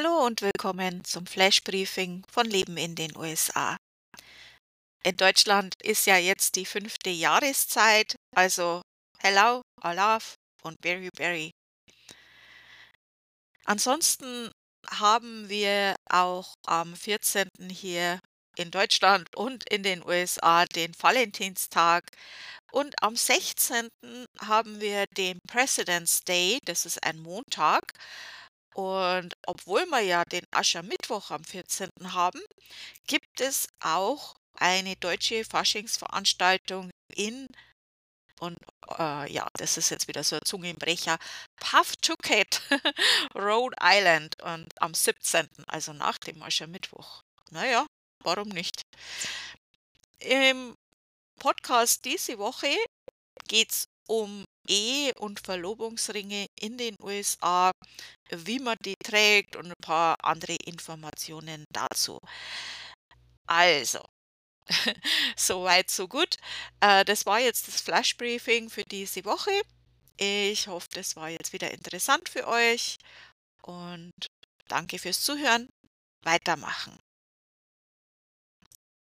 Hallo und willkommen zum Flash-Briefing von Leben in den USA. In Deutschland ist ja jetzt die fünfte Jahreszeit, also Hello, Olaf und Berry Berry. Ansonsten haben wir auch am 14. hier in Deutschland und in den USA den Valentinstag und am 16. haben wir den President's Day, das ist ein Montag. Und obwohl wir ja den Aschermittwoch am 14. haben, gibt es auch eine deutsche Faschingsveranstaltung in und äh, ja, das ist jetzt wieder so ein Zungenbrecher, Pawtucket, Rhode Island und am 17., also nach dem Aschermittwoch. Naja, warum nicht? Im Podcast diese Woche geht es um Ehe- und Verlobungsringe in den USA, wie man die trägt und ein paar andere Informationen dazu. Also, soweit, so gut. Äh, das war jetzt das Flash-Briefing für diese Woche. Ich hoffe, das war jetzt wieder interessant für euch und danke fürs Zuhören. Weitermachen.